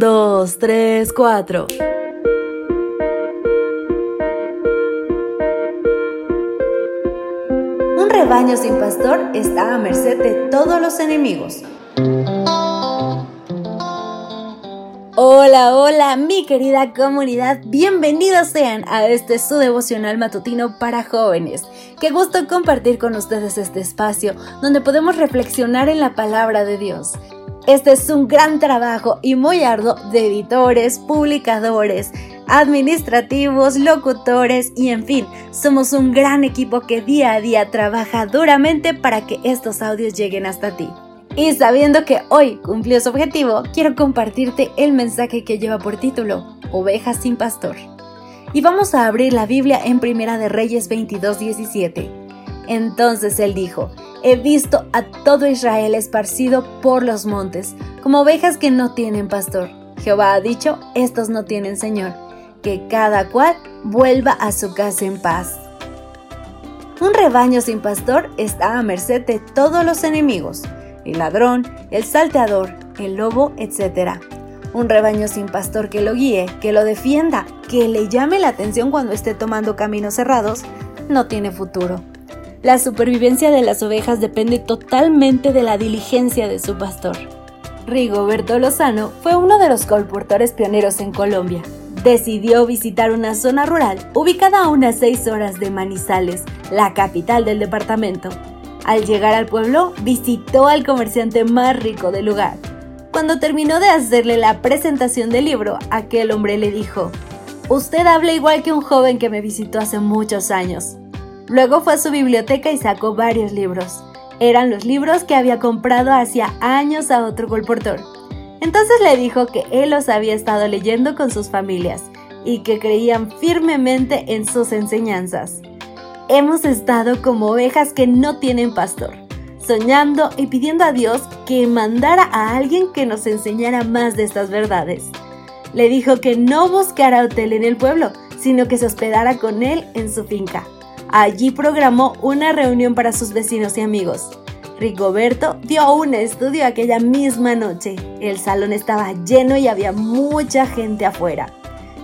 Dos, tres, cuatro. Un rebaño sin pastor está a merced de todos los enemigos. Hola, hola, mi querida comunidad, bienvenidos sean a este su devocional matutino para jóvenes. Qué gusto compartir con ustedes este espacio donde podemos reflexionar en la palabra de Dios. Este es un gran trabajo y muy arduo de editores, publicadores, administrativos, locutores y en fin, somos un gran equipo que día a día trabaja duramente para que estos audios lleguen hasta ti. Y sabiendo que hoy cumplió su objetivo, quiero compartirte el mensaje que lleva por título Ovejas sin pastor. Y vamos a abrir la Biblia en Primera de Reyes 22:17. Entonces él dijo, He visto a todo Israel esparcido por los montes, como ovejas que no tienen pastor. Jehová ha dicho, estos no tienen Señor, que cada cual vuelva a su casa en paz. Un rebaño sin pastor está a merced de todos los enemigos, el ladrón, el salteador, el lobo, etc. Un rebaño sin pastor que lo guíe, que lo defienda, que le llame la atención cuando esté tomando caminos cerrados, no tiene futuro. La supervivencia de las ovejas depende totalmente de la diligencia de su pastor. Rigoberto Lozano fue uno de los colportores pioneros en Colombia. Decidió visitar una zona rural ubicada a unas 6 horas de Manizales, la capital del departamento. Al llegar al pueblo, visitó al comerciante más rico del lugar. Cuando terminó de hacerle la presentación del libro, aquel hombre le dijo, Usted habla igual que un joven que me visitó hace muchos años. Luego fue a su biblioteca y sacó varios libros. Eran los libros que había comprado hacía años a otro colportor. Entonces le dijo que él los había estado leyendo con sus familias y que creían firmemente en sus enseñanzas. Hemos estado como ovejas que no tienen pastor, soñando y pidiendo a Dios que mandara a alguien que nos enseñara más de estas verdades. Le dijo que no buscara hotel en el pueblo, sino que se hospedara con él en su finca. Allí programó una reunión para sus vecinos y amigos. Rigoberto dio un estudio aquella misma noche. El salón estaba lleno y había mucha gente afuera.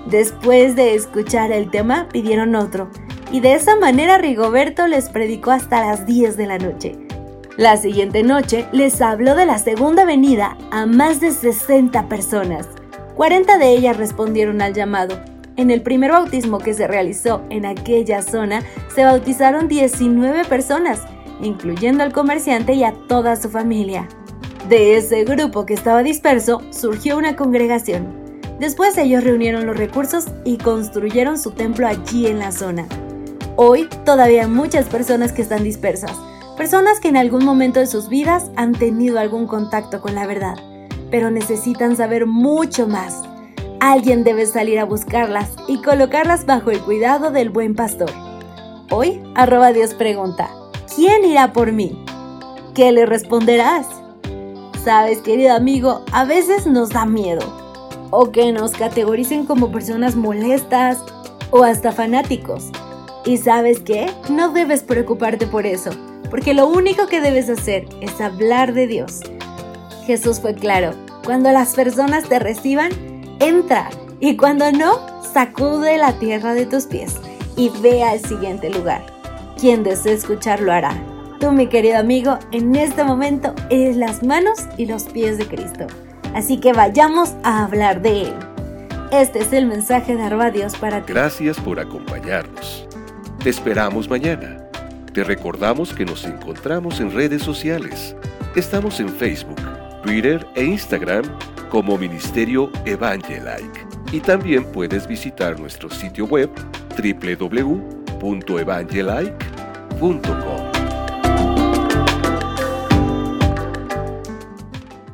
Después de escuchar el tema, pidieron otro, y de esa manera Rigoberto les predicó hasta las 10 de la noche. La siguiente noche les habló de la segunda venida a más de 60 personas. 40 de ellas respondieron al llamado en el primer bautismo que se realizó en aquella zona, se bautizaron 19 personas, incluyendo al comerciante y a toda su familia. De ese grupo que estaba disperso, surgió una congregación. Después ellos reunieron los recursos y construyeron su templo allí en la zona. Hoy todavía hay muchas personas que están dispersas, personas que en algún momento de sus vidas han tenido algún contacto con la verdad, pero necesitan saber mucho más Alguien debe salir a buscarlas y colocarlas bajo el cuidado del buen pastor. Hoy, arroba Dios pregunta, ¿quién irá por mí? ¿Qué le responderás? Sabes, querido amigo, a veces nos da miedo. O que nos categoricen como personas molestas o hasta fanáticos. Y sabes qué? No debes preocuparte por eso, porque lo único que debes hacer es hablar de Dios. Jesús fue claro, cuando las personas te reciban, entra y cuando no, sacude la tierra de tus pies y ve al siguiente lugar. Quien desee escucharlo hará. Tú, mi querido amigo, en este momento eres las manos y los pies de Cristo. Así que vayamos a hablar de Él. Este es el mensaje de Arba Dios para ti. Gracias por acompañarnos. Te esperamos mañana. Te recordamos que nos encontramos en redes sociales. Estamos en Facebook, Twitter e Instagram como Ministerio Evangelike. Y también puedes visitar nuestro sitio web www.evangelike.com.